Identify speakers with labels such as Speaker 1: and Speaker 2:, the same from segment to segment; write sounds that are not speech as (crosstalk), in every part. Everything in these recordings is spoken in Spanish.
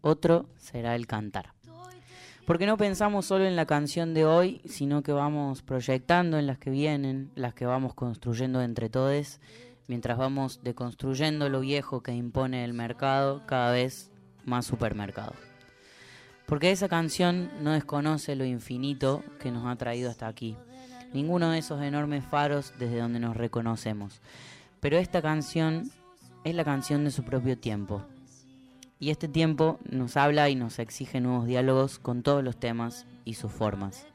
Speaker 1: otro será el cantar. Porque no pensamos solo en la canción de hoy, sino que vamos proyectando en las que vienen, las que vamos construyendo entre todos, mientras vamos deconstruyendo lo viejo que impone el mercado cada vez más supermercado. Porque esa canción no desconoce lo infinito que nos ha traído hasta aquí, ninguno de esos enormes faros desde donde nos reconocemos. Pero esta canción es la canción de su propio tiempo, y este tiempo nos habla y nos exige nuevos diálogos con todos los temas y sus formas.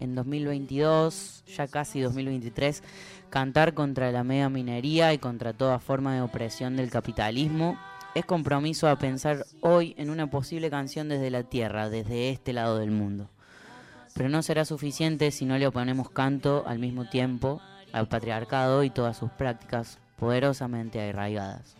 Speaker 1: En 2022, ya casi 2023, cantar contra la mega minería y contra toda forma de opresión del capitalismo es compromiso a pensar hoy en una posible canción desde la tierra, desde este lado del mundo. Pero no será suficiente si no le oponemos canto al mismo tiempo al patriarcado y todas sus prácticas poderosamente arraigadas.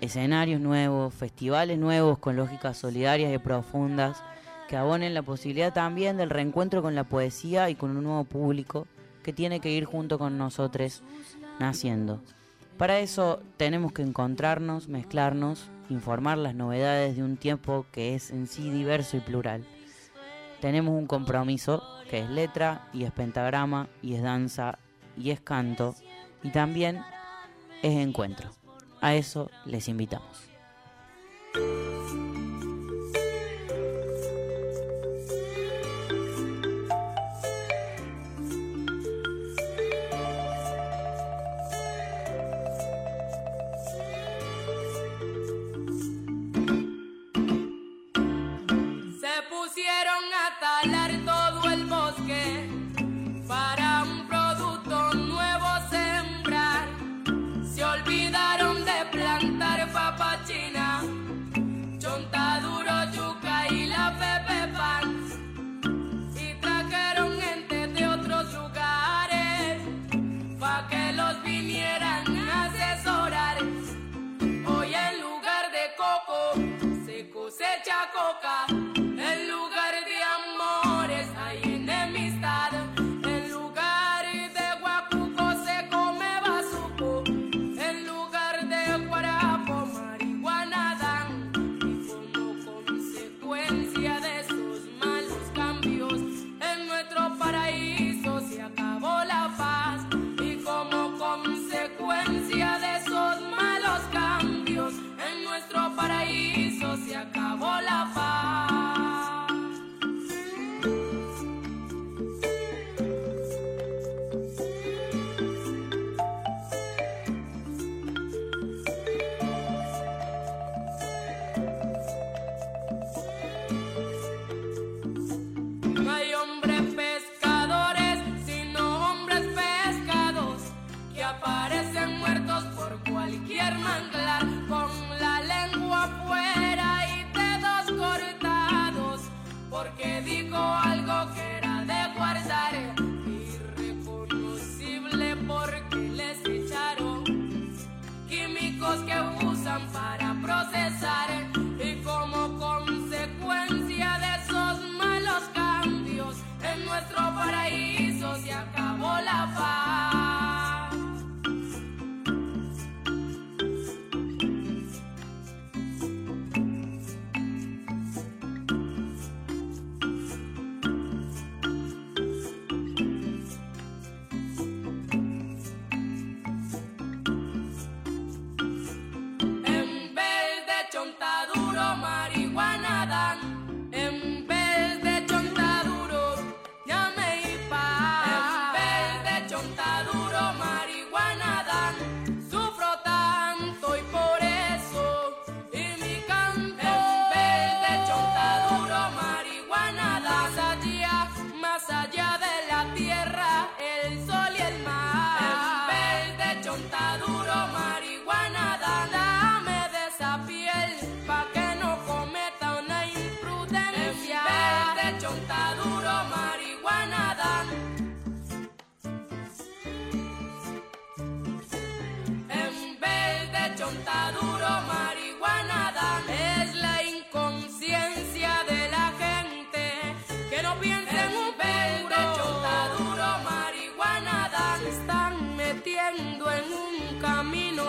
Speaker 1: escenarios nuevos, festivales nuevos con lógicas solidarias y profundas que abonen la posibilidad también del reencuentro con la poesía y con un nuevo público que tiene que ir junto con nosotros naciendo. Para eso tenemos que encontrarnos, mezclarnos, informar las novedades de un tiempo que es en sí diverso y plural. Tenemos un compromiso que es letra y es pentagrama y es danza y es canto y también es encuentro. A eso les invitamos.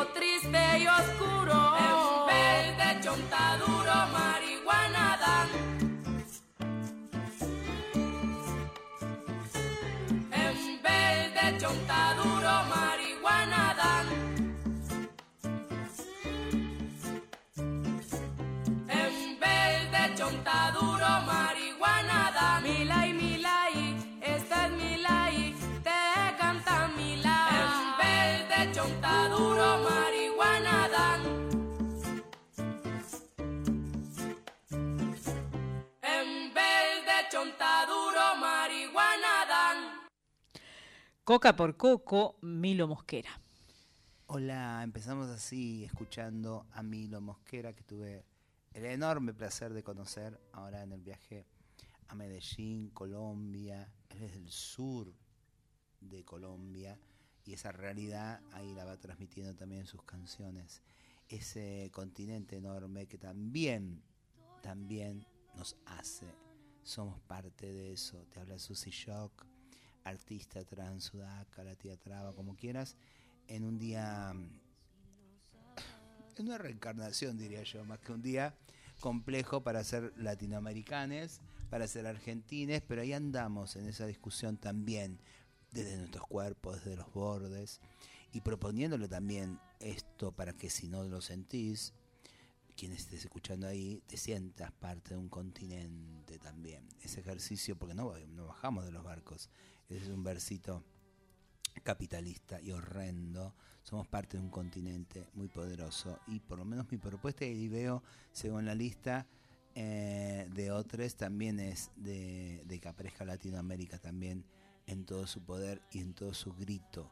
Speaker 2: Triste y oscuro. En vez de chontaduro, marihuana dan. En vez de chontaduro, marihuana dan. En vez de chontaduro, marihuana dan. Milay, milay,
Speaker 3: Coca por Coco, Milo Mosquera.
Speaker 4: Hola, empezamos así escuchando a Milo Mosquera que tuve el enorme placer de conocer ahora en el viaje a Medellín, Colombia. Él es del sur de Colombia y esa realidad ahí la va transmitiendo también en sus canciones. Ese continente enorme que también, también nos hace. Somos parte de eso. Te habla Susy Shock, artista trans, sudaca, la traba, como quieras, en un día, en una reencarnación diría yo, más que un día complejo para ser latinoamericanos, para ser argentines, pero ahí andamos en esa discusión también, desde nuestros cuerpos, desde los bordes, y proponiéndole también esto para que si no lo sentís, quien estés escuchando ahí, te sientas parte de un continente también. Ese ejercicio, porque no bajamos de los barcos, ese es un versito capitalista y horrendo. Somos parte de un continente muy poderoso y por lo menos mi propuesta y veo, según la lista eh, de otros, también es de, de Latinoamérica también en todo su poder y en todo su grito.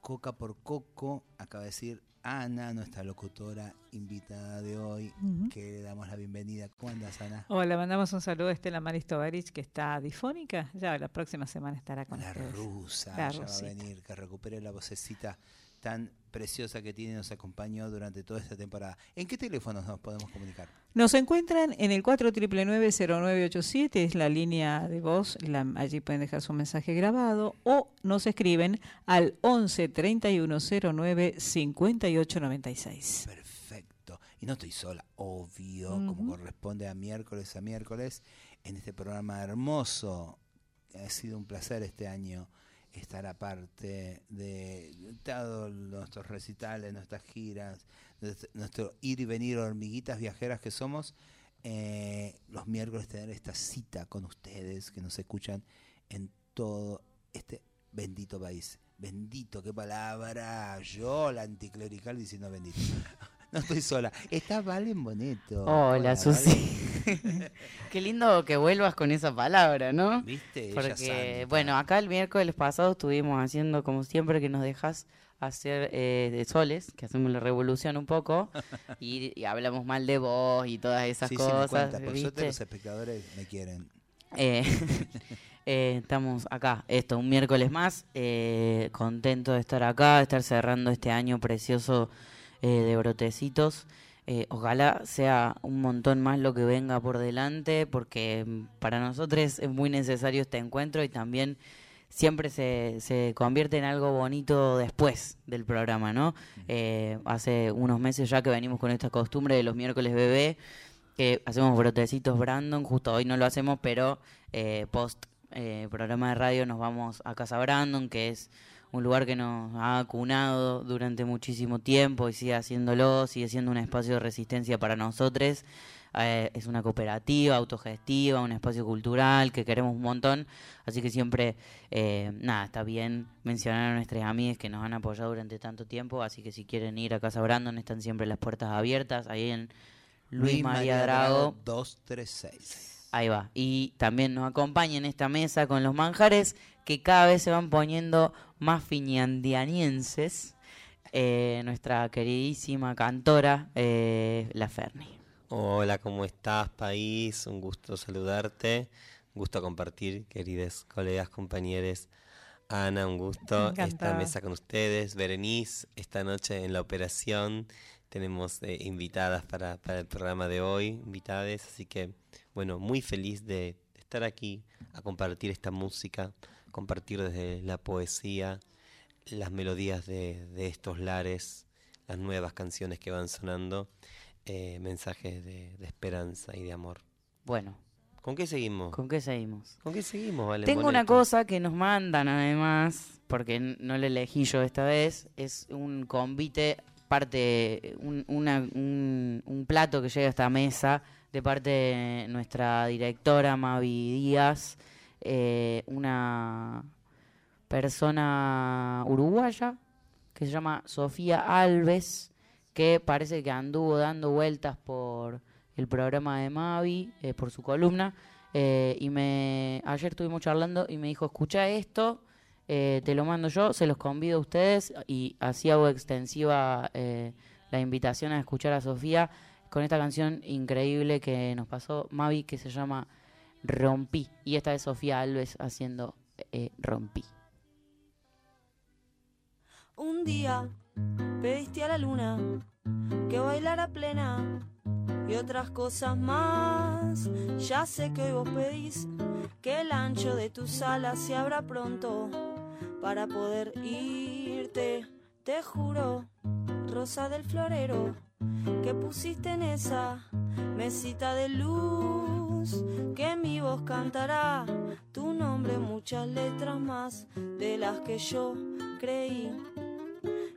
Speaker 4: Coca por Coco, acaba de decir Ana, nuestra locutora invitada de hoy, que le damos la bienvenida. ¿Cómo andas, Ana?
Speaker 3: Hola, mandamos un saludo a Estela Maris Tovarich, que está difónica. Ya la próxima semana estará con
Speaker 4: La
Speaker 3: ustedes.
Speaker 4: rusa,
Speaker 3: La
Speaker 4: ya va a venir, que recupere la vocecita tan preciosa que tiene y nos acompañó durante toda esta temporada. ¿En qué teléfonos nos podemos comunicar?
Speaker 3: Nos encuentran en el 4999-0987, es la línea de voz, la- allí pueden dejar su mensaje grabado, o nos escriben al 11 3109 5896.
Speaker 4: Perfecto. Y no estoy sola, obvio, como corresponde a miércoles a miércoles, en este programa hermoso. Ha sido un placer este año estar aparte de todos nuestros recitales, nuestras giras, nuestro- ir y venir hormiguitas viajeras que somos. eh, los miércoles tener esta cita con ustedes que nos escuchan en todo este bendito país. Bendito, qué palabra. Yo, la anticlerical, diciendo bendito. (laughs) No estoy sola. Está Valen Boneto.
Speaker 1: Hola, Susi.
Speaker 4: Valen. (laughs)
Speaker 1: Qué lindo que vuelvas con esa palabra, ¿no?
Speaker 4: ¿Viste?
Speaker 1: Porque, bueno, acá el miércoles pasado estuvimos haciendo, como siempre, que nos dejas hacer eh, de soles, que hacemos la revolución un poco, (laughs) y, y hablamos mal de vos y todas esas
Speaker 4: Sí, sí, me
Speaker 1: cosas.
Speaker 4: cuenta. Por suerte los espectadores me quieren.
Speaker 1: Eh, eh, estamos acá, esto, un miércoles más, eh, contento de estar acá, de estar cerrando este año precioso eh, de brotecitos. Eh, ojalá sea un montón más lo que venga por delante, porque mm, para nosotros es muy necesario este encuentro y también siempre se, se convierte en algo bonito después del programa, ¿no? Eh, hace unos meses ya que venimos con esta costumbre de los miércoles bebé, que hacemos brotecitos Brandon, justo hoy no lo hacemos, pero eh, post eh, programa de radio nos vamos a Casa Brandon, que es un lugar que nos ha acunado durante muchísimo tiempo y sigue haciéndolo, sigue siendo un espacio de resistencia para nosotros. Eh, es una cooperativa autogestiva, un espacio cultural que queremos un montón, así que siempre, eh, nada, está bien mencionar a nuestras amigas que nos han apoyado durante tanto tiempo, así que si quieren ir a Casa Brandon están siempre las puertas abiertas, ahí en Luis, María Drago
Speaker 4: 236.
Speaker 1: Ahí va. Y también nos acompaña en esta mesa con los manjares que cada vez se van poniendo más finiandianienses. eh, nuestra queridísima cantora, eh, La Ferni.
Speaker 5: Hola, ¿cómo estás, país? Un gusto saludarte. Un gusto compartir, queridos colegas, compañeros. Ana, un gusto esta mesa con ustedes. Berenice, esta noche en la operación tenemos eh, invitadas para, para el programa de hoy, invitadas. Así que, bueno, muy feliz de estar aquí a compartir esta música, compartir desde la poesía, las melodías de, de estos lares, las nuevas canciones que van sonando, eh, mensajes de, de esperanza y de amor.
Speaker 1: Bueno,
Speaker 5: ¿Con qué seguimos?
Speaker 1: ¿con qué seguimos?
Speaker 5: ¿Con qué seguimos, Valen
Speaker 1: Tengo una cosa que nos mandan además, porque no le elegí yo esta vez, es un convite, parte, un, una- un, un plato que llega a esta mesa de parte de nuestra directora Mavi Díaz, eh, una persona uruguaya que se llama Sofía Alves, que parece que anduvo dando vueltas por el programa de Mavi, eh, por su columna, eh, y me ayer estuvimos charlando y me dijo, escucha esto, te lo mando yo, se los convido a ustedes y así hago extensiva la invitación a escuchar a Sofía con esta canción increíble que nos pasó Mavi que se llama Rompí. Y esta es Sofía Alves haciendo eh, Rompí.
Speaker 6: Un día pediste a la luna que bailara plena y otras cosas más. Ya sé que hoy vos pedís que el ancho de tus alas se abra pronto para poder irte. Te juro, rosa del florero, que pusiste en esa mesita de luz, que mi voz cantará tu nombre, muchas letras más de las que yo creí.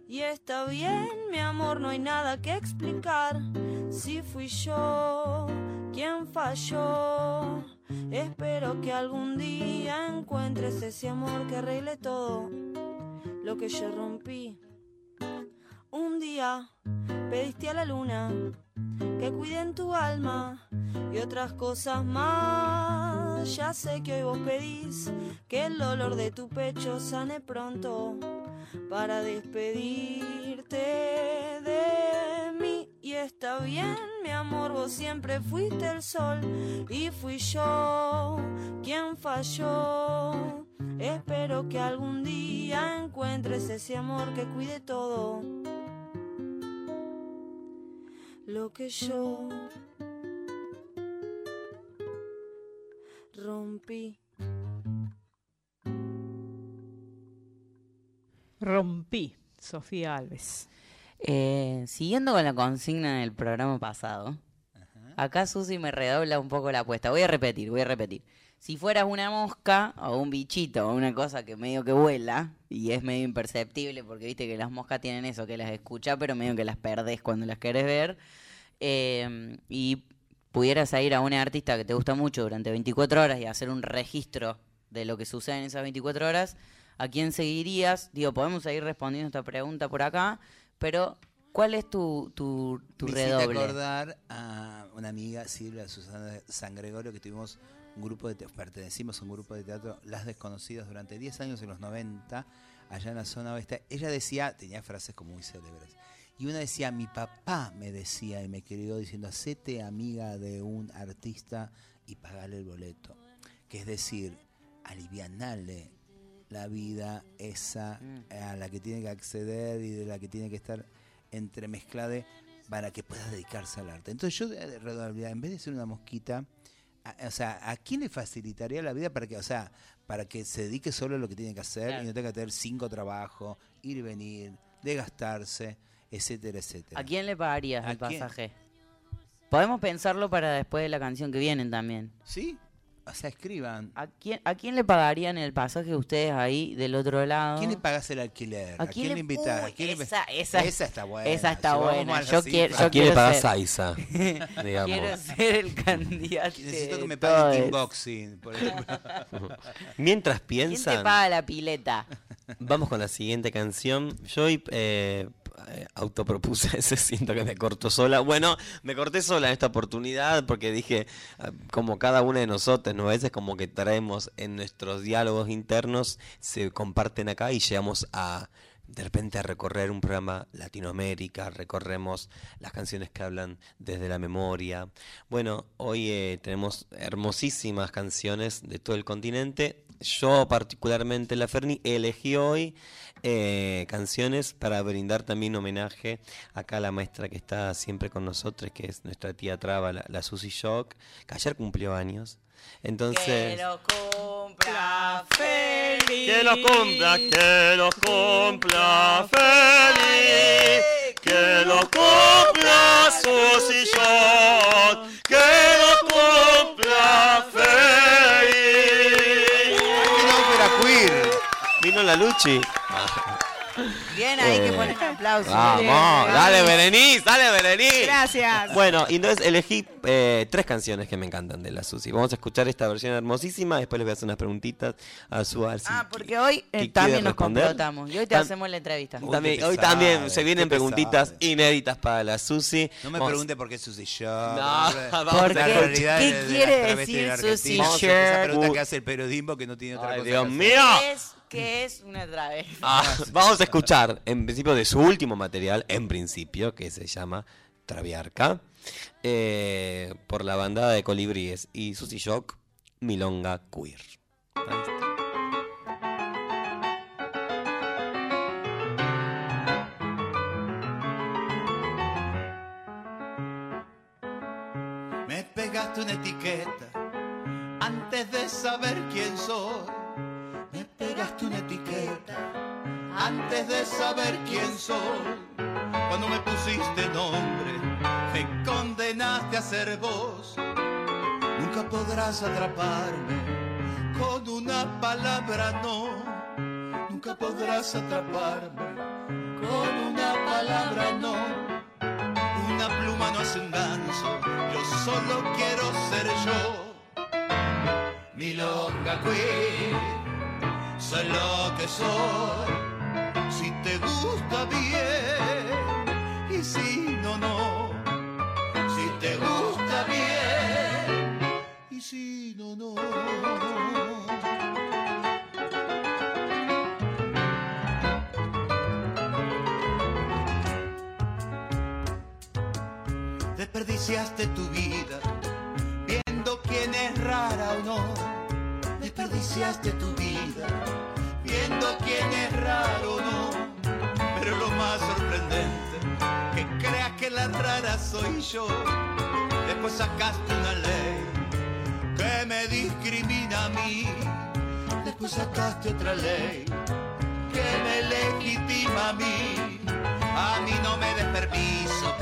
Speaker 6: Y está bien, mi amor, no hay nada que explicar. Si fui yo quien falló, espero que algún día encuentres ese amor que arregle todo lo que yo rompí. Un día pediste a la luna que cuide tu alma y otras cosas más. Ya sé que hoy vos pedís que el dolor de tu pecho sane pronto para despedirte de mí. Y está bien, mi amor, vos siempre fuiste el sol y fui yo quien falló. Espero que algún día encuentres ese amor que cuide todo lo que yo rompí.
Speaker 3: Rompí, Sofía Alves.
Speaker 1: Eh, siguiendo con la consigna del programa pasado, acá Susi me redobla un poco la apuesta. Voy a repetir, voy a repetir. Si fueras una mosca o un bichito o una cosa que medio que vuela y es medio imperceptible porque viste que las moscas tienen eso, que las escuchas pero medio que las perdés cuando las querés ver eh, y pudieras ir a una artista que te gusta mucho durante 24 horas y hacer un registro de lo que sucede en esas 24 horas, ¿a quién seguirías? Digo, podemos seguir respondiendo esta pregunta por acá, pero ¿cuál es tu, tu, tu
Speaker 4: Me
Speaker 1: redoble?
Speaker 4: acordar a una amiga, Silvia Susana San Gregorio, que tuvimos un grupo de te- pertenecimos a un grupo de teatro Las Desconocidas durante 10 años en los 90, allá en la zona oeste. Ella decía, tenía frases como muy célebres. Y una decía, mi papá me decía y me crió diciendo, hacete amiga de un artista y pagale el boleto. Que es decir, alivianarle la vida esa
Speaker 1: Mm.
Speaker 4: a la que tiene que acceder y de la que tiene que estar entremezclada para que pueda dedicarse al arte. Entonces yo de redoblaría, en vez de ser una mosquita, a- o sea, ¿a quién le facilitaría la vida para que, o sea, para que se dedique solo a lo que tiene que hacer
Speaker 1: Claro.
Speaker 4: y no tenga que tener cinco trabajos, ir y venir, desgastarse, etcétera, etcétera?
Speaker 1: ¿A quién le pagarías
Speaker 4: ¿A
Speaker 1: el
Speaker 4: quién?
Speaker 1: pasaje? Podemos pensarlo para después de la canción que vienen también.
Speaker 4: ¿Sí? O sea, escriban.
Speaker 1: ¿A quién, ¿A quién le pagarían el pasaje ustedes ahí del otro lado?
Speaker 4: ¿A quién le pagas el alquiler? ¿A, quién, le invitas? ¿A
Speaker 1: Uy,
Speaker 4: quién le-
Speaker 1: esa, esa,
Speaker 4: está buena.
Speaker 1: esa está
Speaker 4: Si
Speaker 1: buena. Yo quiero- yo
Speaker 5: ¿A quién le
Speaker 1: quiero
Speaker 5: pagas
Speaker 1: ser-
Speaker 5: a Isa? (laughs) Digamos.
Speaker 1: Quiero ser el candidato.
Speaker 4: Necesito que me pague por ejemplo. (laughs)
Speaker 5: Mientras
Speaker 1: ¿Quién te
Speaker 5: piensan,
Speaker 1: paga la pileta?
Speaker 5: vamos con la siguiente canción. Yo hoy eh, eh, autopropuse (laughs) ese, siento que me corto sola. Bueno, me corté sola en esta oportunidad porque dije, ah, como cada una de nosotros, ¿no? a veces como que traemos en nuestros diálogos internos, se comparten acá y llegamos a de repente a recorrer un programa Latinoamérica, recorremos las canciones que hablan desde la memoria. Bueno, hoy eh, tenemos hermosísimas canciones de todo el continente. Yo particularmente, La Ferni, elegí hoy eh, canciones para brindar también homenaje acá a la maestra que está siempre con nosotros, que es nuestra tía Traba, la, la Susi Shock, que ayer cumplió años. Entonces...
Speaker 1: Que lo cumpla feliz.
Speaker 5: Que lo cumpla, que lo cumpla feliz. Que lo cumpla Susy Shock. Que lo cumpla feliz. Vino la Luchi.
Speaker 1: Bien ahí que ponen aplausos.
Speaker 5: Vamos, dale Berenice, dale Berenice.
Speaker 3: Gracias.
Speaker 5: Bueno, y entonces elegí eh, tres canciones que me encantan de la Susi. Vamos a escuchar esta versión hermosísima, después les voy a hacer unas preguntitas a su a ver si-
Speaker 1: Ah, porque hoy eh,
Speaker 5: ¿Qué quiere
Speaker 1: también nos complotamos. Y hoy te
Speaker 5: Tam-
Speaker 1: hacemos la entrevista.
Speaker 7: Uy,
Speaker 5: También- hoy también se vienen preguntitas
Speaker 7: pesado.
Speaker 5: inéditas para la Susi.
Speaker 7: No me
Speaker 5: Vamos-
Speaker 7: pregunte por qué Susi Shock.
Speaker 5: No,
Speaker 7: La
Speaker 5: vamos
Speaker 1: ¿Por
Speaker 5: a
Speaker 1: qué?
Speaker 5: escuchar.
Speaker 1: ¿Qué
Speaker 7: de
Speaker 1: quiere decir Susi?
Speaker 7: Esa pregunta que hace el periodismo que no tiene otra
Speaker 5: Ay,
Speaker 7: cosa
Speaker 5: Dios mío.
Speaker 1: ¿Qué es, qué es una travesti?
Speaker 5: Ah, (laughs) vamos a escuchar, en principio, de su último material, en principio, que se llama Traviarca, eh, por la bandada de Colibríes y Susi Shock, Milonga Queer. Ahí está.
Speaker 4: Me pegaste una etiqueta antes de saber quién soy. De saber quién soy. Cuando me pusiste nombre, me condenaste a ser vos. Nunca podrás atraparme con una palabra no. Nunca podrás atraparme con una palabra no. Una pluma no hace un ganso, yo solo quiero ser yo. Milonga queen, soy lo que soy. Si te gusta bien, y si no, no. Si te gusta bien, y si no, no. Desperdiciaste tu vida viendo quién es rara o no. Desperdiciaste tu vida viendo quién es raro o no. Pero lo más sorprendente, que creas que la rara soy yo. Después sacaste una ley que me discrimina a mí. Después sacaste otra ley que me legitima a mí. A mí no me des permiso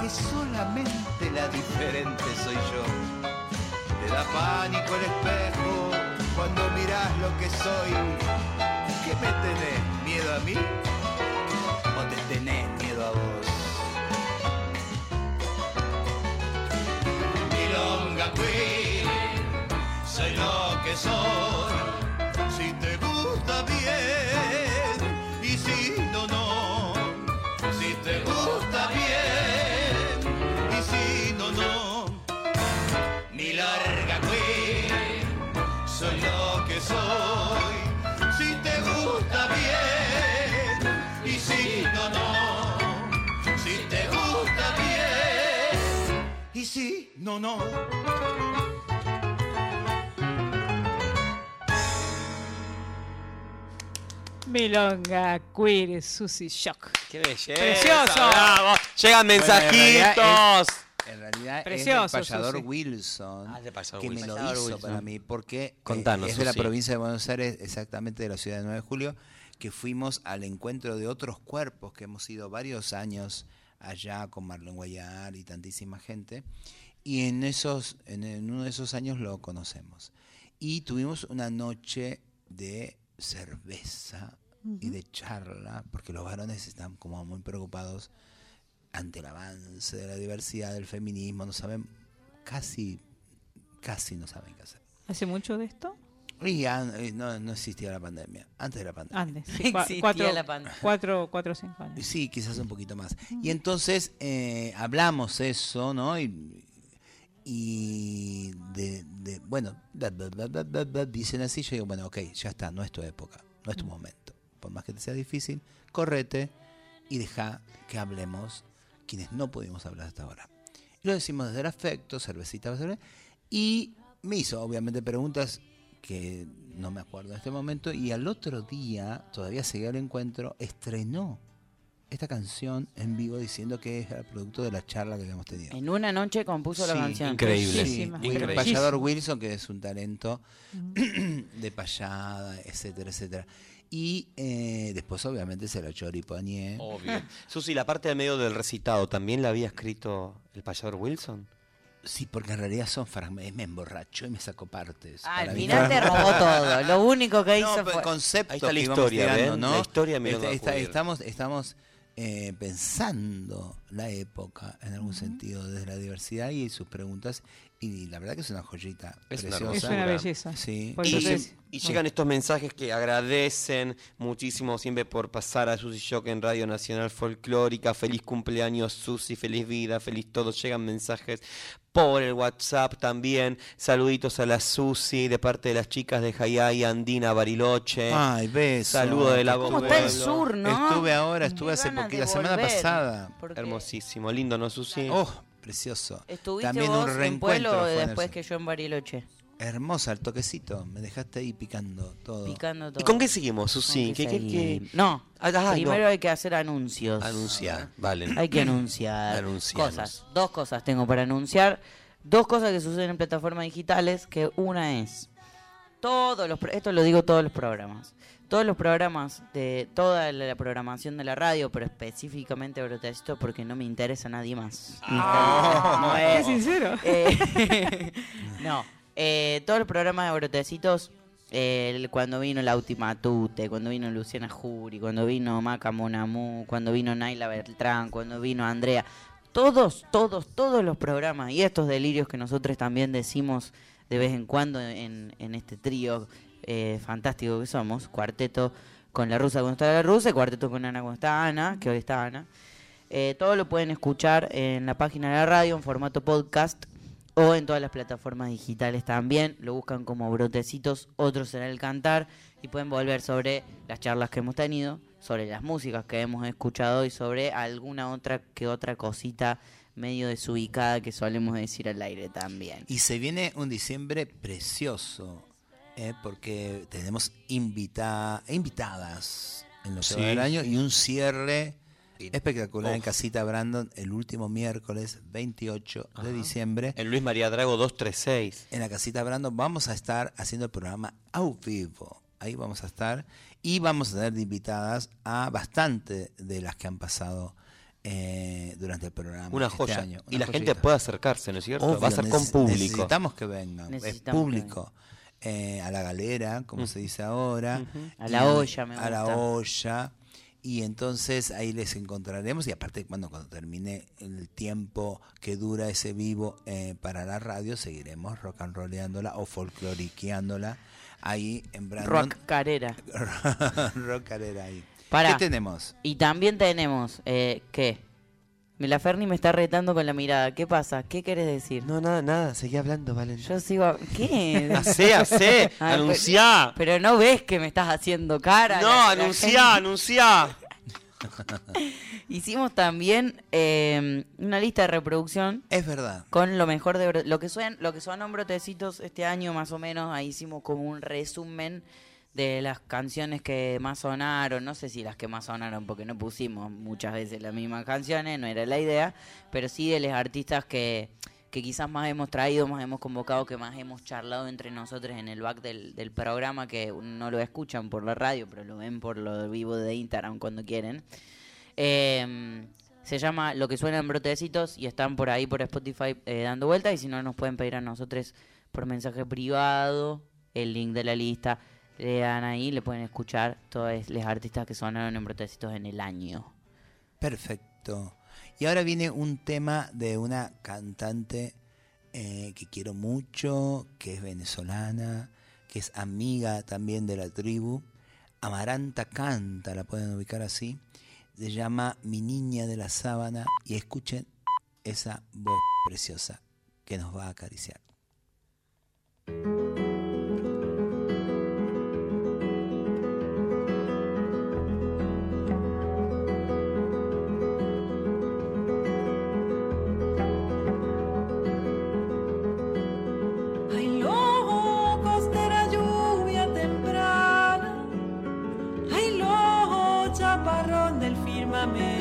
Speaker 4: que solamente la diferente soy yo. Te da pánico el espejo cuando mirás lo que soy. ¿Qué me tenés? ¿Miedo a mí? ¿O te tenés miedo a vos? Milonga Queen, soy lo que soy. Soy. Si te gusta bien y si no, no. Si te gusta bien y si no, no.
Speaker 3: Milonga, Queer, Susi Shock.
Speaker 5: ¡Qué belleza!
Speaker 3: Precioso.
Speaker 5: bravo. Llegan
Speaker 7: Bueno, en realidad
Speaker 3: Precioso,
Speaker 7: es el payador
Speaker 3: Susi.
Speaker 7: Wilson
Speaker 5: Ah, de payador
Speaker 7: que me
Speaker 5: Wilson.
Speaker 7: lo
Speaker 5: Payador
Speaker 7: hizo
Speaker 5: Wilson.
Speaker 7: para mí porque eh,
Speaker 5: Contanos,
Speaker 7: es de la
Speaker 5: Susi.
Speaker 7: provincia de Buenos Aires, exactamente de la ciudad de 9 de julio,
Speaker 4: que fuimos al encuentro de otros cuerpos, que hemos ido varios años allá con Marlon Guayar y tantísima gente, y en, esos, en, en uno de esos años lo conocemos. Y tuvimos una noche de cerveza y de charla, porque los varones están como muy preocupados ante el avance de la diversidad, del feminismo, no saben, casi, casi no saben qué hacer.
Speaker 3: ¿Hace mucho de esto?
Speaker 4: Y no, no existía la pandemia, antes de la pandemia.
Speaker 3: Antes. sí, (laughs) cua-
Speaker 1: Existía
Speaker 3: cuatro,
Speaker 1: la pandemia.
Speaker 3: cuatro, cuatro o cinco años.
Speaker 4: Sí, quizás un poquito más. Y entonces eh, hablamos eso, ¿no? Y, y de, de- bueno, bla, bla, bla, dicen así, yo digo, bueno, ok, ya está, no es tu época, no es tu momento. Por más que te sea difícil, correte y deja que hablemos quienes no pudimos hablar hasta ahora. Y lo decimos desde el afecto, cervecita, cerveza, y me hizo obviamente preguntas que no me acuerdo en este momento, y al otro día, todavía seguía el encuentro, estrenó esta canción en vivo diciendo que es el producto de la charla que habíamos tenido.
Speaker 1: En una noche compuso la canción.
Speaker 5: increíble.
Speaker 4: Sí,
Speaker 5: Increíble.
Speaker 4: Payador Wilson, que es un talento (clears throat) de payada, etcétera, etcétera. Y eh, después, obviamente, se lo choripañé.
Speaker 5: Obvio. (laughs) Susi, la parte del medio del recitado, ¿también la había escrito el payador Wilson?
Speaker 4: Sí, porque en realidad son fragmentos. Me emborrachó y me sacó partes.
Speaker 1: Ah, al final te robó (laughs) todo. Lo único que hizo
Speaker 4: No,
Speaker 1: fue.
Speaker 4: el concepto
Speaker 5: Ahí está la historia.
Speaker 4: ¿no?
Speaker 5: La historia mirando
Speaker 4: Está- está- estamos estamos eh, pensando la época en algún sentido desde la diversidad y sus preguntas y la verdad que es una joyita
Speaker 5: Es una
Speaker 4: preciosa.
Speaker 3: Es una belleza.
Speaker 4: Sí.
Speaker 5: Y, llegan estos mensajes que agradecen muchísimo siempre por pasar a Susi Shock en Radio Nacional Folclórica. Feliz cumpleaños, Susi, feliz vida, feliz todo. Llegan mensajes por el WhatsApp también. Saluditos a la Susi de parte de las chicas de Jayay, Andina Bariloche.
Speaker 4: Ay, beso.
Speaker 5: Saludo de la
Speaker 1: ¿Cómo
Speaker 5: del
Speaker 1: está el
Speaker 5: pueblo.
Speaker 1: sur, no?
Speaker 4: Estuve ahora, estuve hace
Speaker 1: de
Speaker 4: la semana pasada.
Speaker 1: porque
Speaker 5: Hermosísimo, lindo, ¿no, Susi?
Speaker 4: Oh, precioso.
Speaker 1: Estuviste
Speaker 4: También
Speaker 1: vos
Speaker 4: un
Speaker 1: en
Speaker 4: reencuentro
Speaker 1: Pueblo
Speaker 4: en
Speaker 1: después
Speaker 4: eso.
Speaker 1: que yo en Bariloche.
Speaker 4: Hermosa el toquecito, me dejaste ahí picando todo.
Speaker 1: Picando todo.
Speaker 5: ¿Y con qué seguimos, Susi?
Speaker 1: ¿Con qué
Speaker 5: ¿Qué, qué?
Speaker 1: No,
Speaker 5: Ah, ah,
Speaker 1: primero
Speaker 5: no.
Speaker 1: hay que hacer anuncios.
Speaker 5: Anunciar, vale.
Speaker 1: Hay que anunciar
Speaker 5: Anuncianos.
Speaker 1: cosas. Dos cosas tengo para anunciar. Dos cosas que suceden en plataformas digitales, que una es todos los esto lo digo todos los programas. Todos los programas de toda la, programación de la radio, pero específicamente Brotecito porque no me interesa nadie más. No
Speaker 3: Qué
Speaker 1: es-
Speaker 3: sincero. (laughs)
Speaker 1: eh, (laughs) no, eh, todos los programas de Brotecitos, eh, el- cuando vino la última Tute, cuando vino Luciana Jury, cuando vino Maca Monamú, cuando vino Naila Beltrán, cuando vino Andrea, todos, todos, todos los programas y estos delirios que nosotros también decimos de vez en cuando en, en este trío eh, fantástico que somos, cuarteto con la rusa cuando está la rusa cuarteto con Ana cuando está Ana, que hoy está Ana. Eh, todo lo pueden escuchar en la página de la radio en formato podcast o en todas las plataformas digitales también. Lo buscan como brotecitos, otros será el cantar y pueden volver sobre las charlas que hemos tenido, sobre las músicas que hemos escuchado y sobre alguna otra que otra cosita medio desubicada que solemos decir al aire también.
Speaker 4: Y se viene un diciembre precioso, ¿eh? porque tenemos invita invitadas en lo que va
Speaker 5: Sí.
Speaker 4: del año y un cierre espectacular en. Casita Brandon el último miércoles 28 de diciembre.
Speaker 5: En Luis María Drago 236.
Speaker 4: En la Casita Brandon vamos a estar haciendo el programa a vivo. Ahí vamos a estar y vamos a tener de invitadas a bastante de las que han pasado eh, durante el programa.
Speaker 5: Una
Speaker 4: este
Speaker 5: joya.
Speaker 4: año.
Speaker 5: y la gente puede acercarse, ¿no es cierto?
Speaker 4: Obvio,
Speaker 5: Va a ser con público.
Speaker 4: Necesitamos que vengan. Es
Speaker 1: Necesitamos que
Speaker 4: público. Eh, a la galera, como se dice ahora.
Speaker 1: A la olla, me
Speaker 4: A la olla. Y entonces ahí les encontraremos. Y aparte, cuando, cuando termine el tiempo que dura ese vivo eh, para la radio, seguiremos rock and rollándola o folcloriqueándola ahí en Brandon.
Speaker 1: Rock Carrera. (laughs)
Speaker 4: Rock carera ahí. ¿Qué tenemos?
Speaker 1: Y también tenemos, eh, ¿qué? La Ferni me está retando con la mirada. ¿Qué pasa? ¿Qué querés decir?
Speaker 5: No, nada, nada. Seguí hablando, Valen.
Speaker 1: Yo sigo... a- ¿Qué? (laughs)
Speaker 5: Hacé, hacé.
Speaker 1: Ay, (laughs)
Speaker 5: anunciá.
Speaker 1: Pero no ves que me estás haciendo cara.
Speaker 5: No,
Speaker 1: La-
Speaker 5: anunciá, anunciá. (laughs)
Speaker 1: Hicimos también eh, una lista de reproducción
Speaker 4: Es verdad.
Speaker 1: con lo mejor de lo que suenan, lo que son brotecitos este año más o menos. Ahí hicimos como un resumen de las canciones que más sonaron. No sé si las que más sonaron porque no pusimos muchas veces las mismas canciones, no era la idea, pero sí de los artistas que que quizás más hemos traído, más hemos convocado, que más hemos charlado entre nosotros en el back del, del programa, que no lo escuchan por la radio, pero lo ven por lo vivo de Instagram cuando quieren. Eh, se llama Lo que suenan brotecitos y están por ahí por Spotify eh, dando vuelta y si no nos pueden pedir a nosotros por mensaje privado el link de la lista. Le ahí, le pueden escuchar todos los artistas que sonaron en brotecitos en el año.
Speaker 4: Perfecto. Y ahora viene un tema de una cantante eh, que quiero mucho, que es venezolana, que es amiga también de la tribu. Amaranta Canta, la pueden ubicar así. Se llama Mi Niña de la Sábana y escuchen esa voz preciosa que nos va a acariciar.
Speaker 8: Del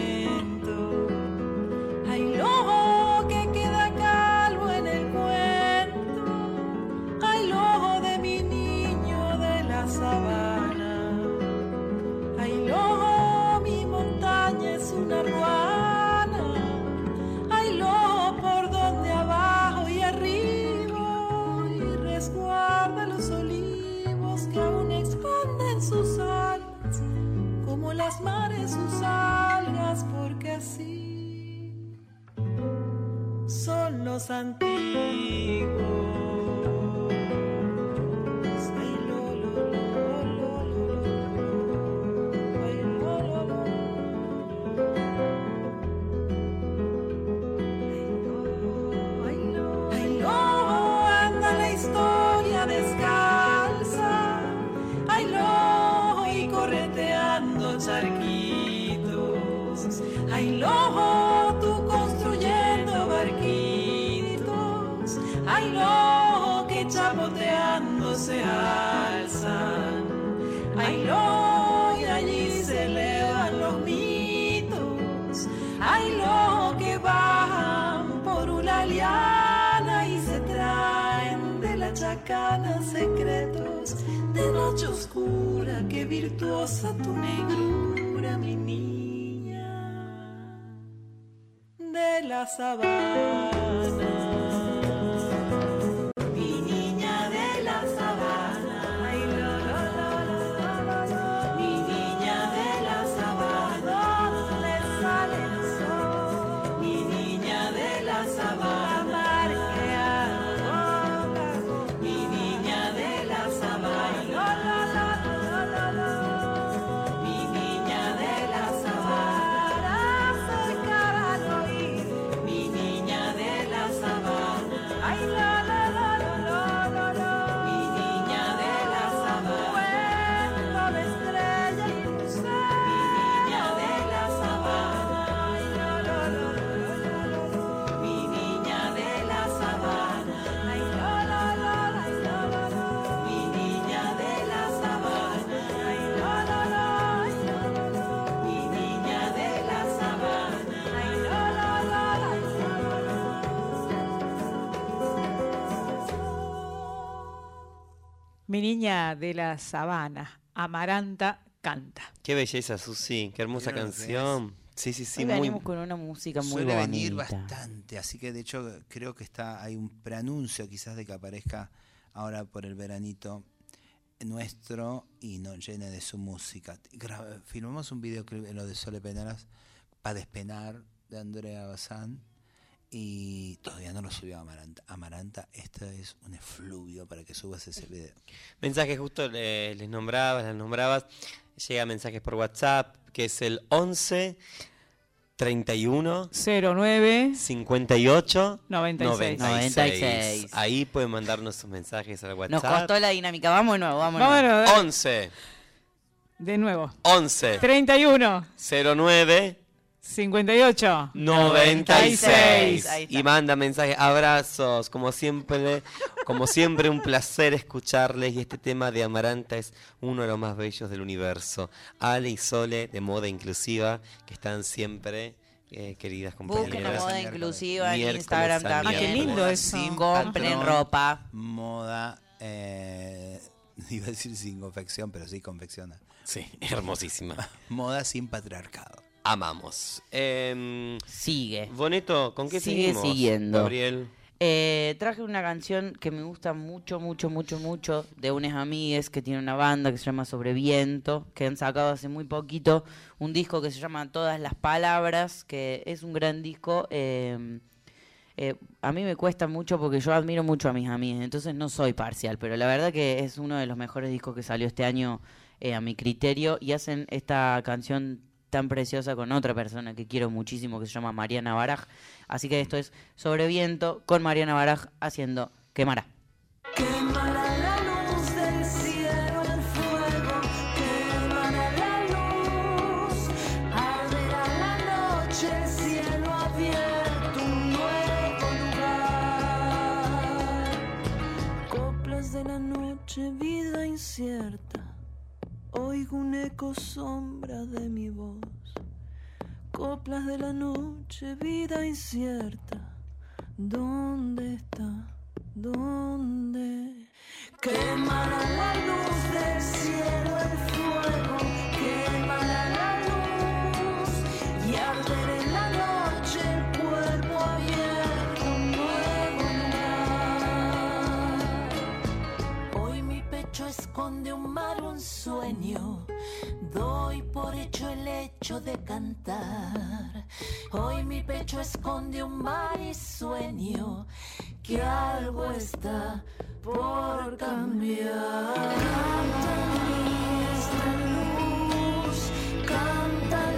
Speaker 8: Mi niña de la sabana,
Speaker 3: Amaranta canta.
Speaker 5: Qué belleza, Susi, qué hermosa
Speaker 4: ¿Vieron lo que
Speaker 5: canción. Sí, sí, sí,
Speaker 1: Hoy
Speaker 5: muy...
Speaker 1: venimos con una música muy
Speaker 4: Suele
Speaker 1: bonita.
Speaker 4: venir bastante, así que de hecho creo que está hay un preanuncio quizás de que aparezca ahora por el veranito nuestro y nos llene de su música. Gra- filmamos un videoclip en lo de Sole Penaras para despenar de Andrea Bazán y todavía no lo subió a Amaranta. Amaranta, esto es un efluvio para que subas ese video.
Speaker 5: Mensajes justo le- les nombrabas, las nombrabas. Llega mensajes por WhatsApp, que es el 11 31
Speaker 3: 09
Speaker 5: 58
Speaker 3: 96.
Speaker 1: 96.
Speaker 5: Ahí pueden mandarnos sus mensajes al
Speaker 1: Nos
Speaker 5: WhatsApp.
Speaker 1: costó la dinámica. Vamos de nuevo, vamos de nuevo.
Speaker 3: Vámonos, dale.
Speaker 5: 11
Speaker 3: de nuevo.
Speaker 5: 11
Speaker 3: 31
Speaker 5: 09
Speaker 3: 58
Speaker 5: 96
Speaker 1: Ahí está.
Speaker 5: y manda mensajes, abrazos, como siempre, como siempre un placer escucharles y este tema de Amaranta es uno de los más bellos del universo. Ale y Sole de moda inclusiva que están siempre eh, queridas
Speaker 1: Busquen
Speaker 5: compañeras.
Speaker 1: la moda inclusiva en Instagram también.
Speaker 3: Ah, qué lindo eso.
Speaker 4: sin
Speaker 1: Compren ropa.
Speaker 4: Moda, eh, (laughs) iba a decir sin confección, pero sí confecciona.
Speaker 5: Sí, hermosísima. (laughs)
Speaker 4: Moda sin patriarcado.
Speaker 5: Amamos. Em,
Speaker 1: Sigue.
Speaker 5: Boneto, ¿con qué
Speaker 1: Sigue
Speaker 5: seguimos?
Speaker 1: siguiendo.
Speaker 5: Gabriel.
Speaker 1: Eh, traje una canción que me gusta mucho, mucho, mucho, mucho de unas amigues que tiene una banda que se llama Sobreviento, que han sacado hace muy poquito un disco que se llama Todas las Palabras, que es un gran disco. eh, eh, a mí me cuesta mucho porque yo admiro mucho a mis amigas, entonces no soy parcial, pero la verdad que es uno de los mejores discos que salió este año eh, a mi criterio y hacen esta canción tan preciosa con otra persona que quiero muchísimo que se llama Mariana Baraj. Así que esto es Sobre Viento con Mariana Baraj haciendo Quemará.
Speaker 9: Quemará la luz del cielo, el fuego, quemará la luz, arderá la noche, el cielo abierto, un nuevo lugar. Coplas de la noche, vida incierta, oigo un eco sombra de mi voz. Coplas de la noche, vida incierta, ¿dónde está? ¿Dónde? Quemará la luz del cielo, el fuego, quemará la luz y arderá en la noche el cuerpo abierto, nuevo lugar. Hoy mi pecho esconde un mar, sueño. Doy por hecho el hecho de cantar. Hoy mi pecho esconde un mar y sueño que algo está por cambiar. Canta esta luz, canta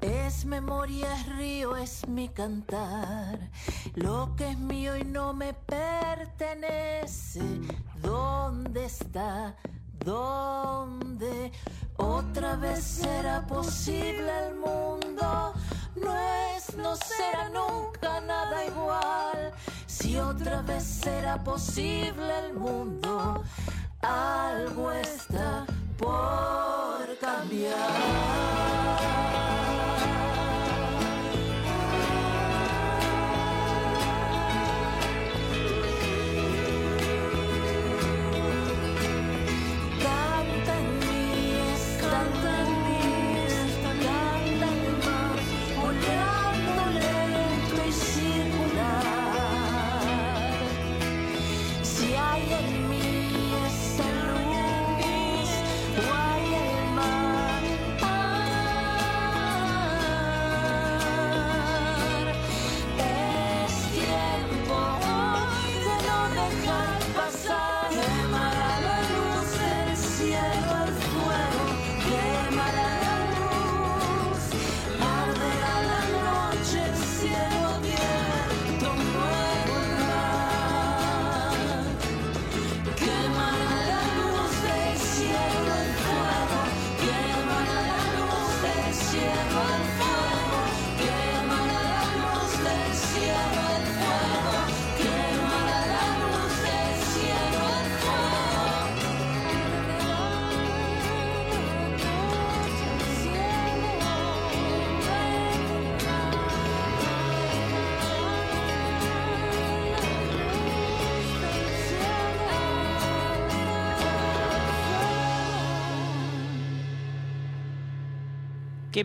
Speaker 9: Es memoria, es río, es mi cantar. Lo que es mío y no me pertenece. ¿Dónde está? ¿Dónde? Otra vez será posible el mundo. No es, no será nunca nada igual. Si otra vez será posible el mundo, algo está por cambiar.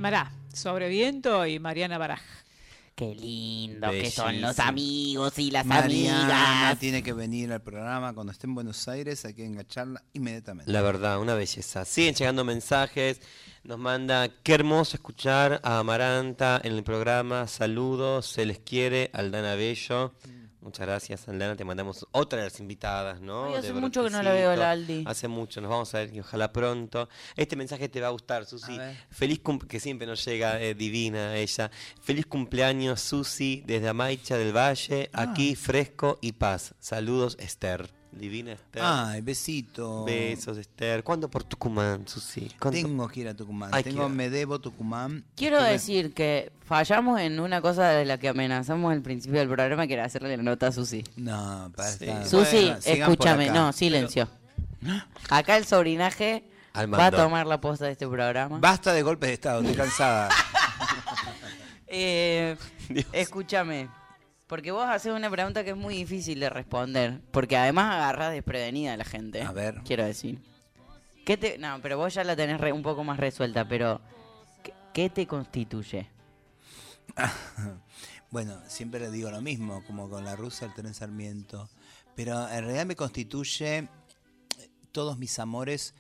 Speaker 9: Quemará.
Speaker 3: Sobre viento y Mariana Baraj.
Speaker 1: Qué lindo que son los amigos y las
Speaker 4: Mariana
Speaker 1: amigas.
Speaker 4: tiene que venir al programa cuando esté en Buenos Aires, hay que engancharla inmediatamente.
Speaker 5: La verdad, una belleza. Siguen llegando mensajes Nos manda, qué hermoso escuchar a Amaranta en el programa. Saludos, se les quiere, Aldana Bello. Muchas gracias, Aldana. Te mandamos otra de las invitadas, ¿no?
Speaker 1: Ay, hace
Speaker 5: De
Speaker 1: mucho que no la veo a la. Aldi.
Speaker 5: Hace mucho, nos vamos a ver y ojalá pronto. Este mensaje te va a gustar, Susi.
Speaker 4: A.
Speaker 5: Feliz que siempre nos llega eh, divina ella. Feliz cumpleaños, Susi, desde Amaicha del Valle,
Speaker 4: Ah.
Speaker 5: aquí fresco y paz. Saludos, Esther. Divina Esther.
Speaker 4: Ay, besito.
Speaker 5: Besos, Esther. ¿Cuándo por Tucumán, Susi? ¿Cuándo?
Speaker 4: Tengo que ir a Tucumán.
Speaker 5: Ay,
Speaker 4: Tengo, me debo Tucumán.
Speaker 1: Quiero
Speaker 4: Estuve-
Speaker 1: decir que fallamos en una cosa de la que amenazamos al principio del programa, que era hacerle la nota a Susi.
Speaker 4: No, para
Speaker 5: Sí.
Speaker 4: estar-
Speaker 1: Susi,
Speaker 4: Bueno,
Speaker 1: escúchame, no, silencio. Acá el sobrinaje
Speaker 5: Al
Speaker 1: va a tomar la posta de este programa.
Speaker 4: Basta de golpes de estado, estoy cansada. (laughs)
Speaker 1: Eh, escúchame, porque vos haces una pregunta que es muy difícil de responder, porque además agarras desprevenida a la gente.
Speaker 4: A ver.
Speaker 1: Quiero decir. ¿Qué te, no, pero vos ya la tenés re- un poco más resuelta, pero ¿qué, qué te constituye? (laughs)
Speaker 4: Bueno, siempre le digo lo mismo, como con la rusa, el tren Sarmiento. Pero en realidad me constituye todos mis amores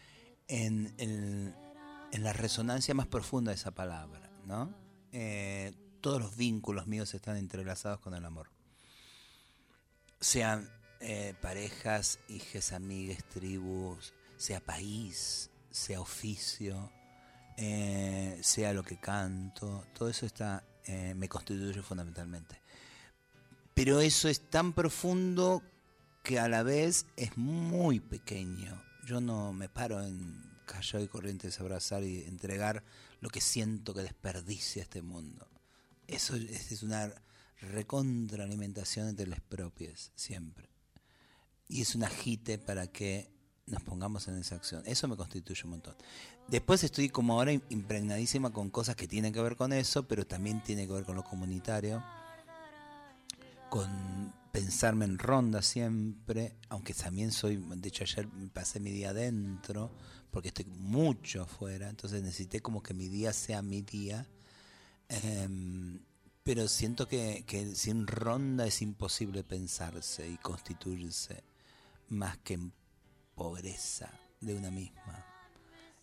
Speaker 4: en, en la resonancia más profunda de esa palabra, ¿no? Eh, todos los vínculos míos están entrelazados con el amor. Sean eh, parejas, hijes, amigues, tribus, sea país, sea oficio, eh, sea lo que canto, todo eso está, eh, me constituye fundamentalmente. Pero eso es tan profundo que a la vez es muy pequeño. Yo no me paro en Callao y Corrientes a abrazar y entregar lo que siento que desperdicia este mundo. Eso es, es una recontraalimentación entre las propias, siempre. Y es un agite para que nos pongamos en esa acción. Eso me constituye un montón. Después estoy como ahora im- impregnadísima con cosas que tienen que ver con eso, pero también tiene que ver con lo comunitario, con pensarme en ronda siempre, aunque también soy, de hecho ayer pasé mi día adentro, porque estoy mucho afuera, entonces necesité como que mi día sea mi día. Em, pero siento que, sin ronda es imposible pensarse y constituirse más que en pobreza de una misma.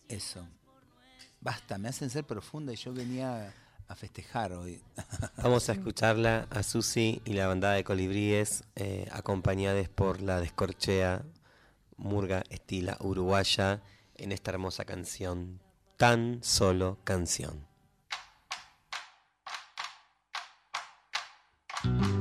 Speaker 4: Eso. Basta, me hacen ser profunda y yo venía a festejar hoy. (laughs)
Speaker 5: Vamos a escucharla a Susi y la bandada de colibríes, eh, acompañadas por la descorchea Murga Estila Uruguaya en esta hermosa canción, Tan Solo Canción.
Speaker 10: El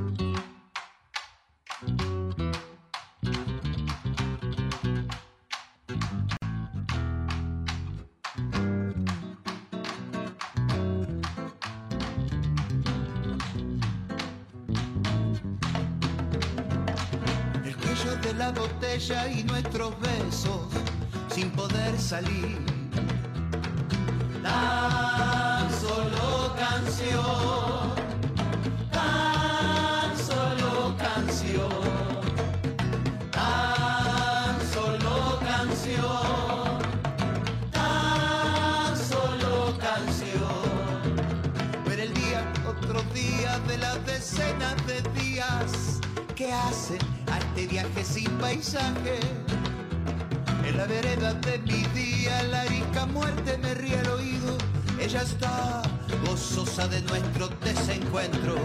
Speaker 10: Gozosa de nuestro desencuentro.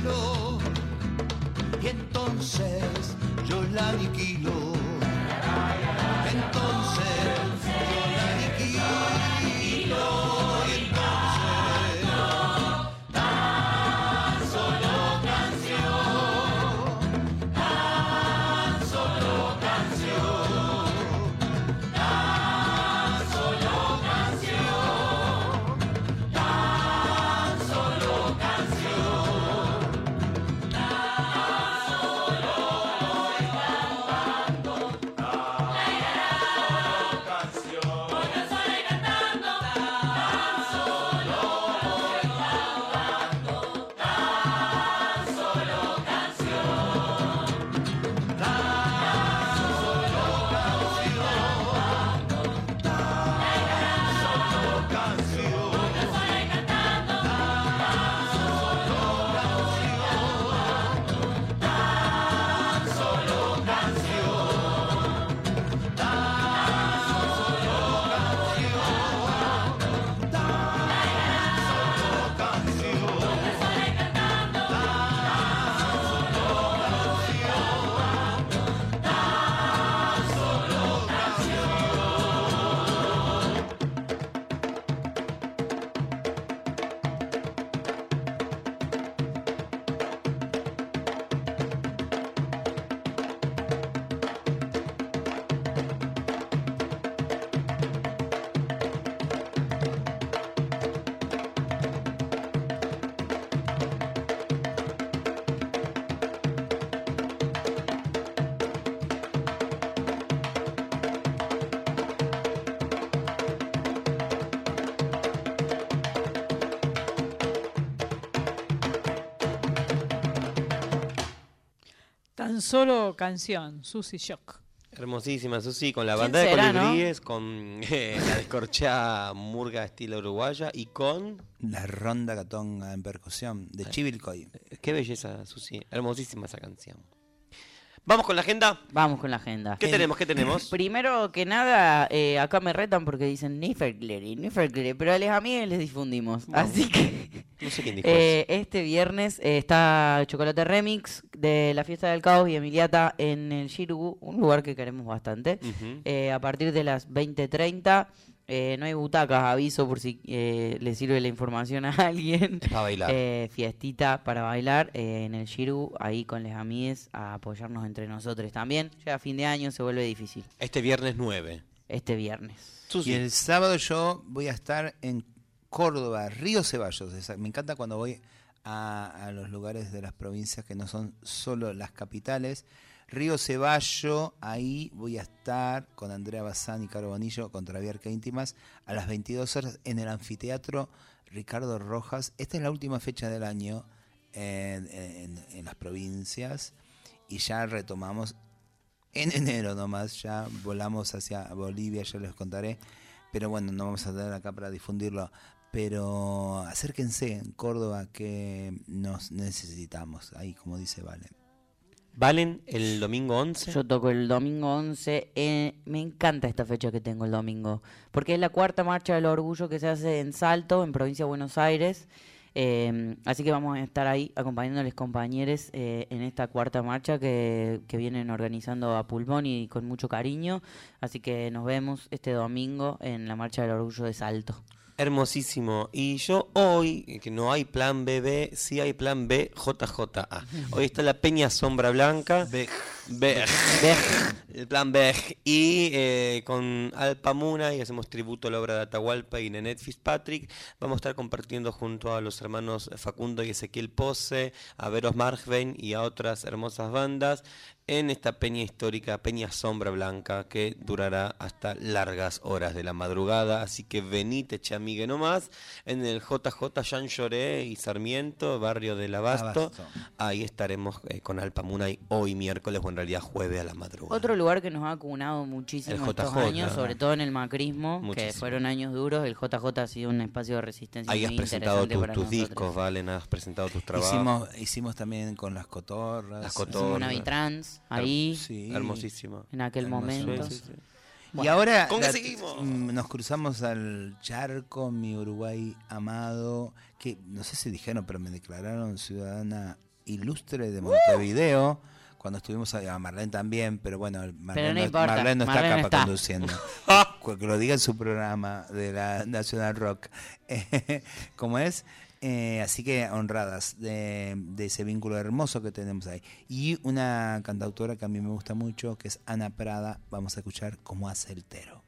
Speaker 10: Aniquilo. Solo canción,
Speaker 3: Susy Shock.
Speaker 5: Hermosísima, Susi, con la
Speaker 1: ¿Quién
Speaker 5: banda de
Speaker 1: no?
Speaker 5: colibríes, con (laughs) eh, la descorchada murga estilo uruguaya y con...
Speaker 4: La ronda catonga en percusión de Chivilcoy.
Speaker 5: Qué belleza, Susi. Hermosísima esa canción. Vamos con la agenda.
Speaker 1: Vamos con la agenda.
Speaker 5: ¿Qué tenemos? ¿Qué tenemos? (laughs)
Speaker 1: Primero que nada, eh, acá me retan porque dicen Nifergleri, Nifergleri, pero a les amigues les difundimos. Así que
Speaker 5: No sé quién (laughs) dijo
Speaker 1: eh, este viernes eh, está Chocolate Remix de la Fiesta del Caos y Emiliata en el Shirugu, un lugar que queremos bastante. a partir de las 20.30. eh, no hay butacas, aviso por si eh, le sirve la información a (laughs) alguien.
Speaker 5: Es para bailar.
Speaker 1: Eh, fiestita para bailar eh, en el Shiru, ahí con les amigues, a apoyarnos entre nosotros también. Ya a fin de año se vuelve difícil,
Speaker 5: Este viernes 9.
Speaker 1: este viernes.
Speaker 4: Y el sábado yo voy a estar en Córdoba, Río Ceballos. esa- Me encanta cuando voy a, a los lugares de las provincias que no son solo las capitales. Río Ceballo, ahí voy a estar con Andrea Bazán y Caro Bonillo Viarca Íntimas a las 22 horas en el anfiteatro Ricardo Rojas. Esta es la última fecha del año en, las provincias y ya retomamos en (laughs) enero nomás, ya volamos hacia Bolivia, ya les contaré, pero bueno, no vamos a tener acá para difundirlo. Pero acérquense en Córdoba que nos necesitamos, ahí como dice Vale.
Speaker 5: Valen el domingo 11.
Speaker 1: Yo toco el domingo 11. eh, me encanta esta fecha que tengo el domingo. Porque es la cuarta marcha del orgullo que se hace en Salto, en provincia de Buenos Aires. eh, así que vamos a estar ahí acompañándoles compañeros eh, en esta cuarta marcha que, que vienen organizando a pulmón y con mucho cariño. Así que nos vemos este domingo en la marcha del orgullo de Salto.
Speaker 5: Hermosísimo. Y yo hoy, que no hay plan BB, sí hay plan BJJA. Hoy está la Peña Sombra Blanca. Bej. El plan Bej. Y eh, con Alpamuna y hacemos tributo a la obra de Atahualpa y Nenet Fitzpatrick. Vamos a estar compartiendo junto a los hermanos Facundo y Ezequiel Pose, a Veros Margvein y a otras hermosas bandas en esta peña histórica, Peña Sombra Blanca, que durará hasta largas horas de la madrugada. Así que venite, chamigue nomás, en el JJ Jean Lloré y Sarmiento, barrio del Abasto.
Speaker 4: Abasto.
Speaker 5: Ahí estaremos eh, con Alpamunay hoy miércoles, o en realidad jueves a la madrugada.
Speaker 1: Otro lugar que nos ha acunado muchísimo
Speaker 5: El
Speaker 1: estos
Speaker 5: JJ,
Speaker 1: años, sobre todo en el macrismo, que fueron años duros, el JJ ha sido un espacio de resistencia
Speaker 5: Ahí has
Speaker 1: muy
Speaker 5: presentado tus,
Speaker 1: para
Speaker 5: tus
Speaker 1: nosotros.
Speaker 5: discos, Valen, has presentado tus trabajos.
Speaker 4: Hicimos, hicimos también con las cotorras.
Speaker 5: Las
Speaker 1: Hicimos
Speaker 5: cotorras.
Speaker 1: una Vitrans ahí,
Speaker 4: Sí.
Speaker 5: Hermosísimo.
Speaker 1: en aquel
Speaker 4: Hermoso.
Speaker 1: momento.
Speaker 5: Sí, sí, sí.
Speaker 4: y ahora
Speaker 5: ¿con qué
Speaker 4: la-
Speaker 5: seguimos?
Speaker 4: mm, nos cruzamos al charco, mi Uruguay amado, que no sé si dijeron, pero me declararon ciudadana ilustre de Montevideo. Cuando estuvimos a, a Marlene también, pero bueno, Marlene
Speaker 1: no
Speaker 4: no,
Speaker 1: importa,
Speaker 4: Marlene no está
Speaker 1: Marlene
Speaker 4: acá para conduciendo. (laughs) Que lo diga en su programa de la National Rock. (laughs) como es. Eh, así que honradas de, ese vínculo hermoso que tenemos ahí. Y una cantautora que a mí me gusta mucho, que es Ana Prada. Vamos a escuchar cómo hace el tero.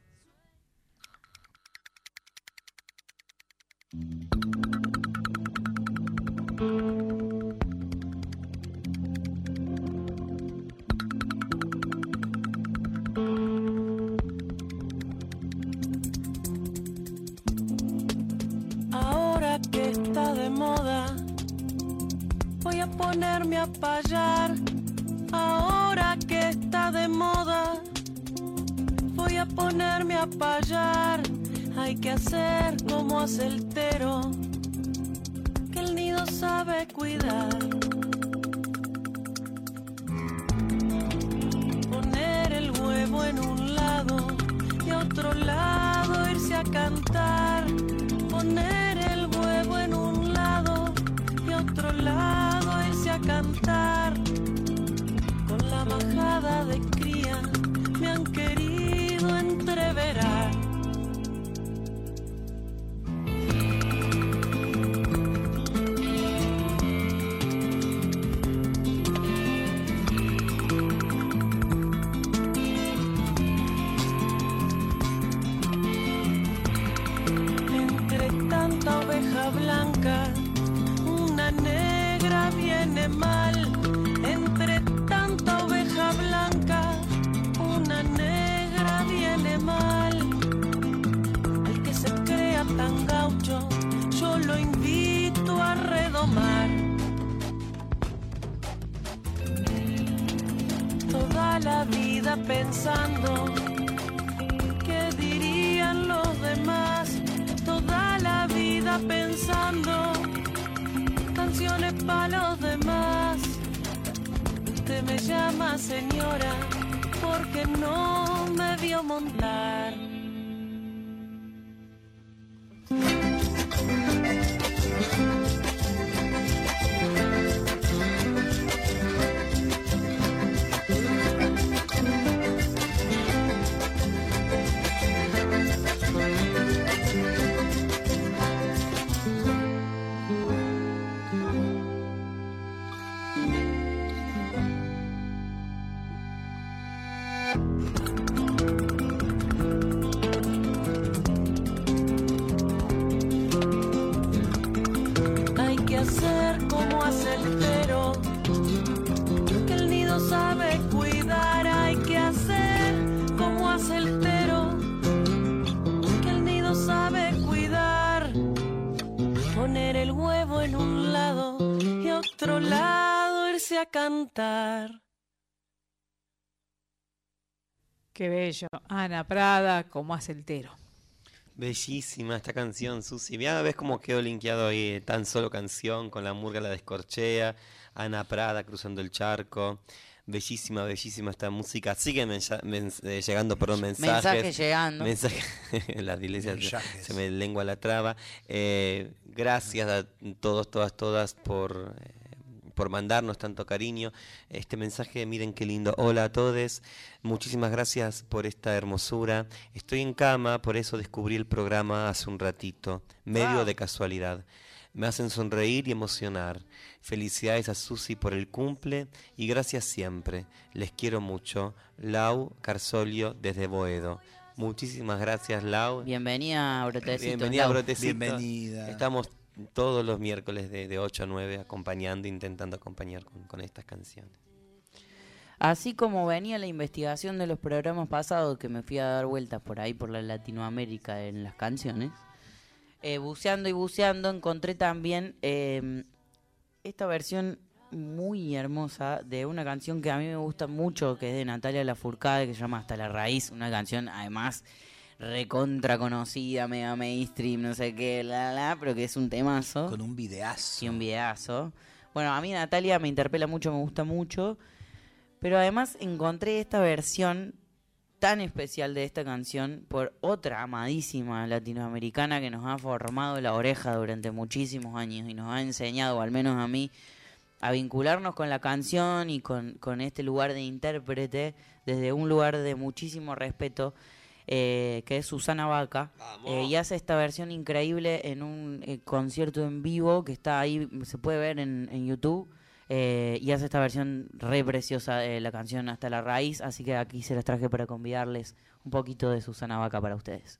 Speaker 8: Que está de moda, voy a ponerme a payar. Ahora que está de moda, voy a ponerme a payar. Hay que hacer como hace el tero, que el nido sabe cuidar. Poner el huevo en un lado y otro lado irse a cantar. Poner y a otro lado irse a cantar. Con la bajada de cría me han querido
Speaker 9: otro lado irse a cantar.
Speaker 3: Qué bello. Ana Prada, como hace el tero.
Speaker 5: Bellísima esta canción, Susi. Ya ves cómo quedó linkeado ahí, tan solo canción, con la murga la descorchea, Ana Prada cruzando el charco. Bellísima, bellísima esta música. Siguen eh, llegando, perdón, mensajes.
Speaker 1: Mensajes llegando.
Speaker 5: Mensaje- (laughs) las iglesias se-
Speaker 4: Mensajes.
Speaker 5: se me lengua la traba. Eh, gracias a todos, todas, todas por, eh, por mandarnos tanto cariño. Este mensaje, miren qué lindo. Hola a todos. Muchísimas gracias por esta hermosura. Estoy en cama, por eso descubrí el programa hace un ratito, medio de casualidad. Me hacen sonreír y emocionar. Felicidades a Susi por el cumple y gracias siempre. Les quiero mucho. Lau Carsolio desde Boedo. Muchísimas gracias, Lau.
Speaker 1: Bienvenida, Brotecito.
Speaker 5: Bienvenida. Brotecito.
Speaker 4: Bienvenida.
Speaker 5: Estamos todos los miércoles de, de 8 a 9 acompañando, intentando acompañar con, estas canciones.
Speaker 1: Así como venía la investigación de los programas pasados, que me fui a dar vueltas por ahí, por la Latinoamérica, en las canciones, eh, buceando y buceando, encontré también eh, esta versión muy hermosa de una canción que a mí me gusta mucho, que es de Natalia Lafourcade, que se llama Hasta la Raíz, una canción además recontra conocida, mega mainstream, no sé qué, la, la, pero que es un temazo.
Speaker 4: Con un videazo.
Speaker 1: Sí, un videazo. Bueno, a mí Natalia me interpela mucho, me gusta mucho. Pero además encontré esta versión tan especial de esta canción por otra amadísima latinoamericana que nos ha formado la oreja durante muchísimos años y nos ha enseñado, al menos a mí, a vincularnos con la canción y con, con este lugar de intérprete desde un lugar de muchísimo respeto, eh, que es Susana Vaca. Eh, y hace esta versión increíble en un eh, concierto en vivo que está ahí, se puede ver en, en YouTube. eh, y hace esta versión re preciosa de la canción Hasta la Raíz. Así que aquí se las traje para convidarles un poquito de Susana Vaca para ustedes.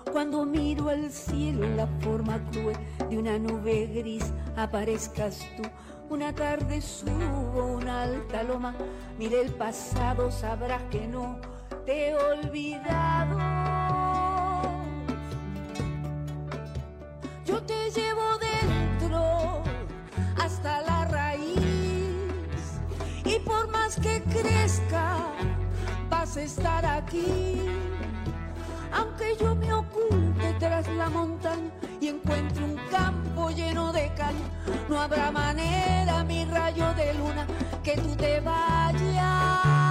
Speaker 11: cuando miro al cielo en la forma cruel de una nube gris, aparezcas tú. Una tarde subo una alta loma, mire el pasado, sabrás que no te he olvidado. Yo te llevo dentro hasta la raíz y por más que crezca vas a estar aquí. Aunque yo me oculte tras la montaña y encuentre un campo lleno de cal. No habrá manera, mi rayo de luna, que tú te vayas.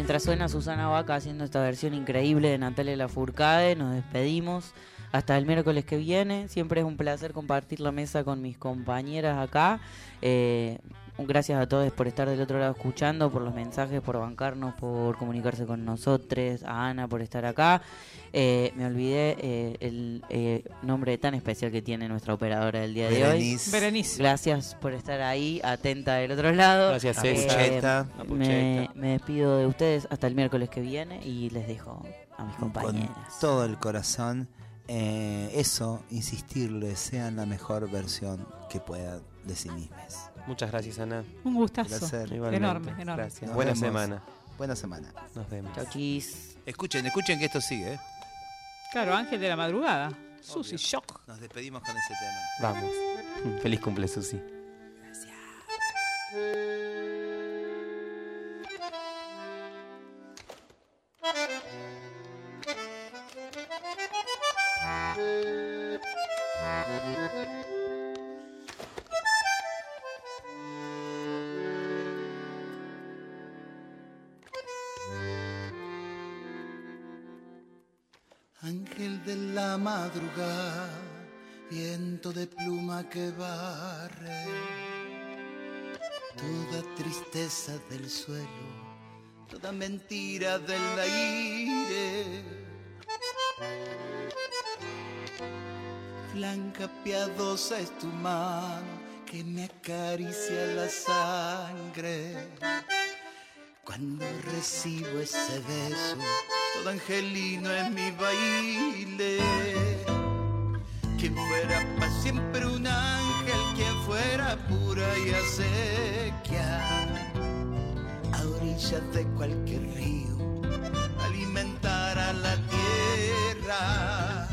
Speaker 1: Mientras suena Susana Vaca haciendo esta versión increíble de Natalia Lafourcade, nos despedimos hasta el miércoles que viene. Siempre es un placer compartir la mesa con mis compañeras acá. Eh, gracias a todos por estar del otro lado escuchando, por los mensajes, por bancarnos, por comunicarse con nosotros, a Ana por estar acá. Eh, me olvidé eh, el eh, nombre tan especial que tiene nuestra operadora del día de hoy.
Speaker 12: Berenice.
Speaker 1: Gracias por estar ahí, atenta del otro lado.
Speaker 5: Gracias,
Speaker 12: A. Pucheta.
Speaker 5: A
Speaker 1: me,
Speaker 5: Pucheta.
Speaker 1: me despido de ustedes hasta el miércoles que viene y les dejo a mis
Speaker 12: Con
Speaker 1: compañeras.
Speaker 12: todo el corazón. eh, eso, insistirles, sean la mejor versión que puedan de sí mismas.
Speaker 5: Muchas gracias, Ana.
Speaker 3: Un gustazo.
Speaker 12: Placer.
Speaker 3: Enorme, enorme.
Speaker 5: Gracias.
Speaker 12: Nos
Speaker 5: Buena
Speaker 12: vemos.
Speaker 5: semana.
Speaker 12: Buena semana.
Speaker 5: Nos vemos.
Speaker 1: Chau, chis.
Speaker 12: Escuchen, escuchen que esto sigue. ¿eh?
Speaker 3: Claro, Ángel de la madrugada. Susi Shock.
Speaker 12: Nos despedimos con ese tema.
Speaker 5: Vamos. Feliz cumple, Susi.
Speaker 4: De la madrugada, viento de pluma que barre, toda tristeza del suelo, toda mentira del aire. Blanca piadosa es tu mano que me acaricia la sangre. Cuando recibo ese beso, todo angelino es mi baile. Quien fuera para siempre un ángel, quien fuera pura y acequia. A orillas de cualquier río, alimentar a la tierra.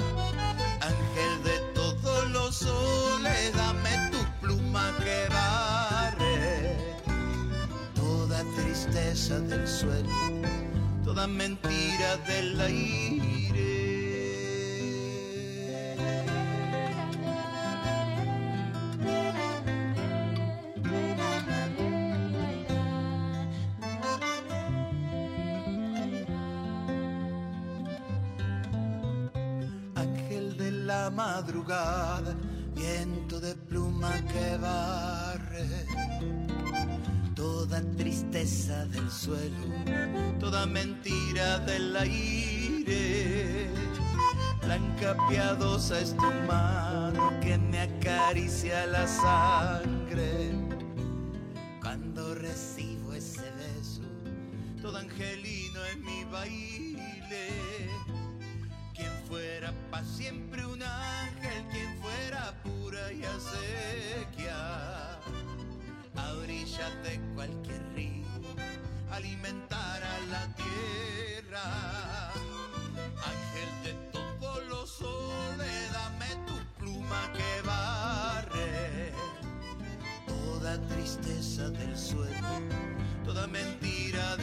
Speaker 4: Ángel de todos los soles, dame tu pluma que barre toda tristeza del suelo, toda mentira del aire. Ángel de la madrugada, viento de pluma que barre toda tristeza del suelo, toda mentira del aire. Blanca piadosa es tu mano que me acaricia la sangre. Cuando recibo ese beso, todo angelino es mi baile. Quien fuera para siempre un ángel, quien fuera pura y acequia de cualquier río, alimentar a la tierra. Ángel de todos los soles, dame tu pluma que barre toda tristeza del suelo, toda mentira